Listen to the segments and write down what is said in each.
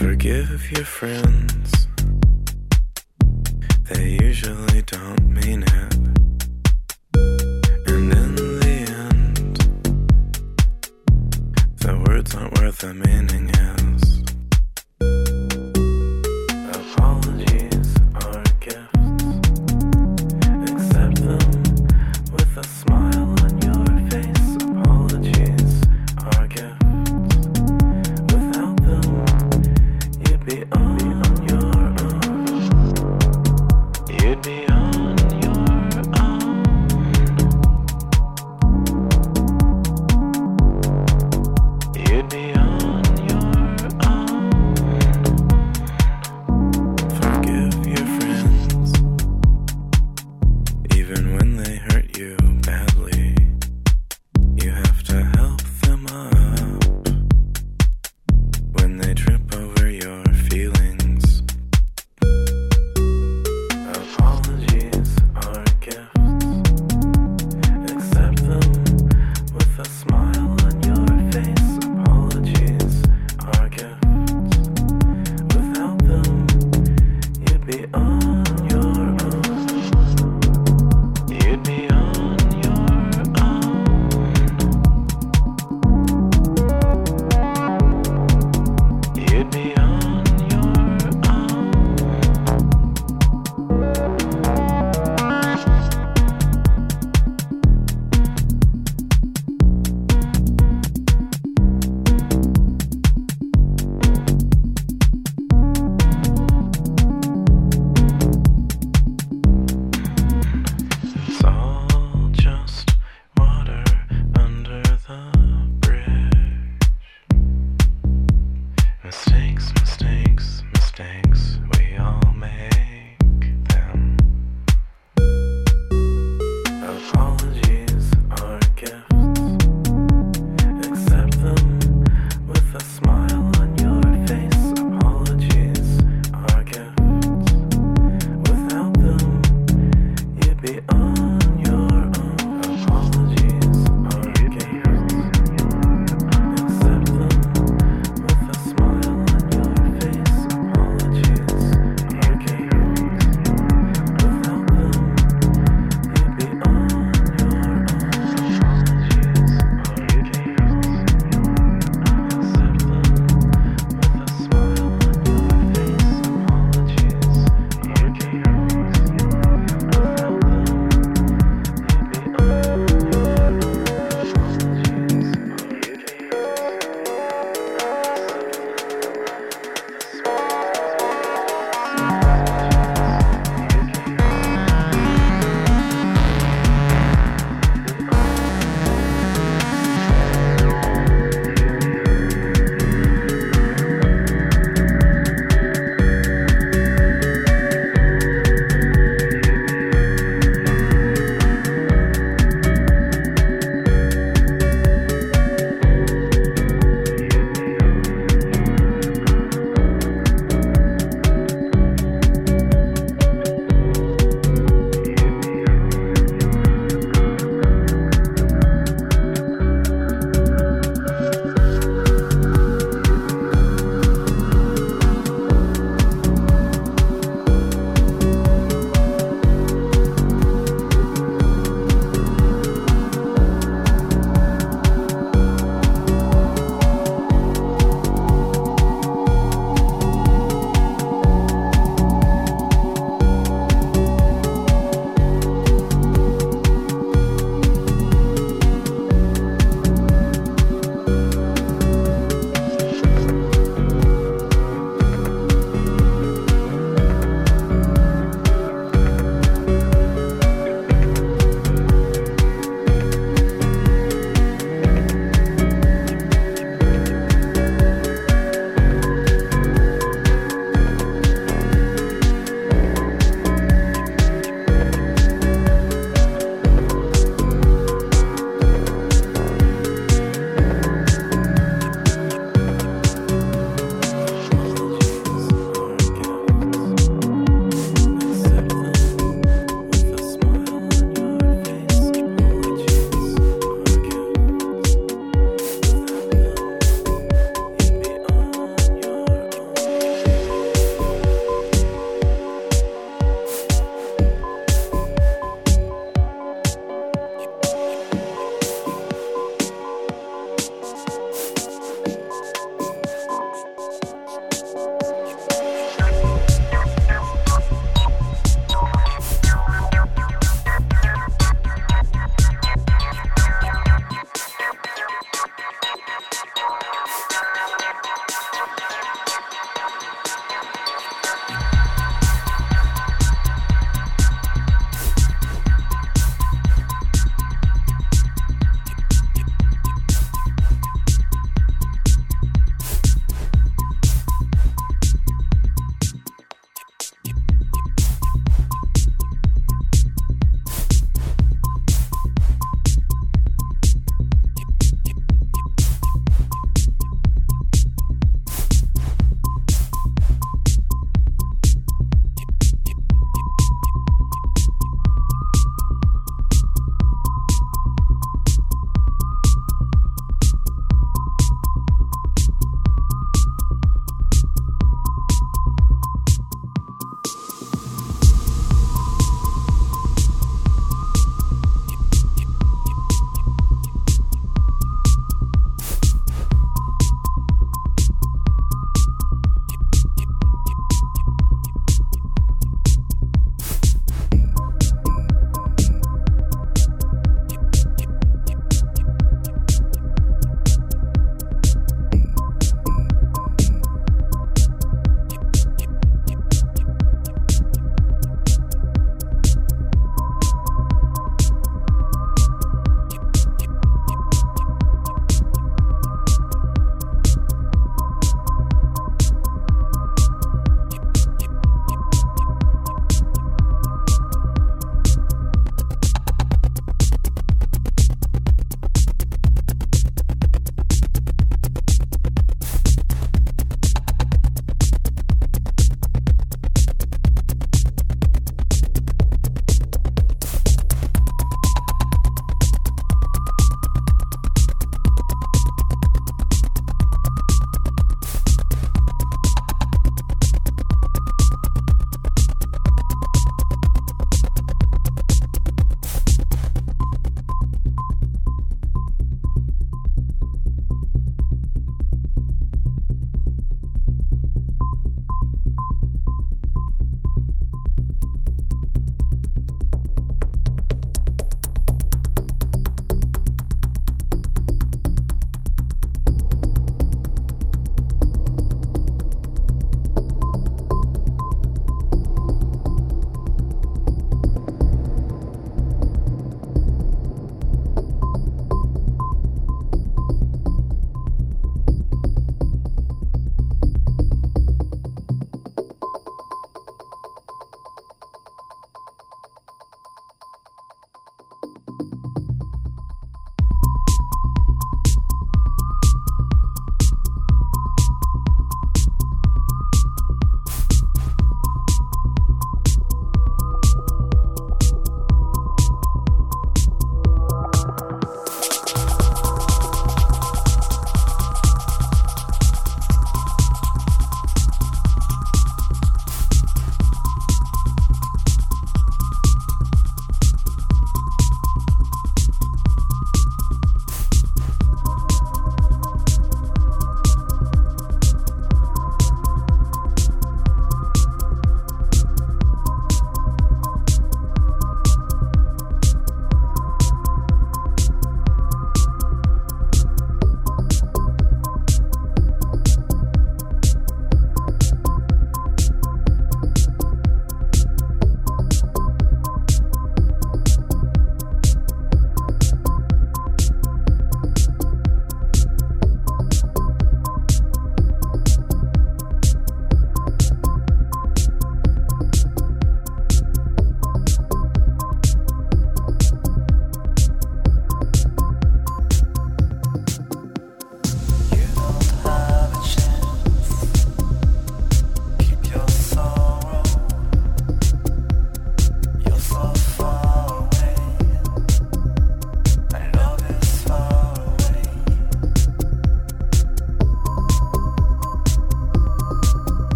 with your friends. They usually don't mean it. And in the end, the words aren't worth the meaning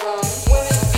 Women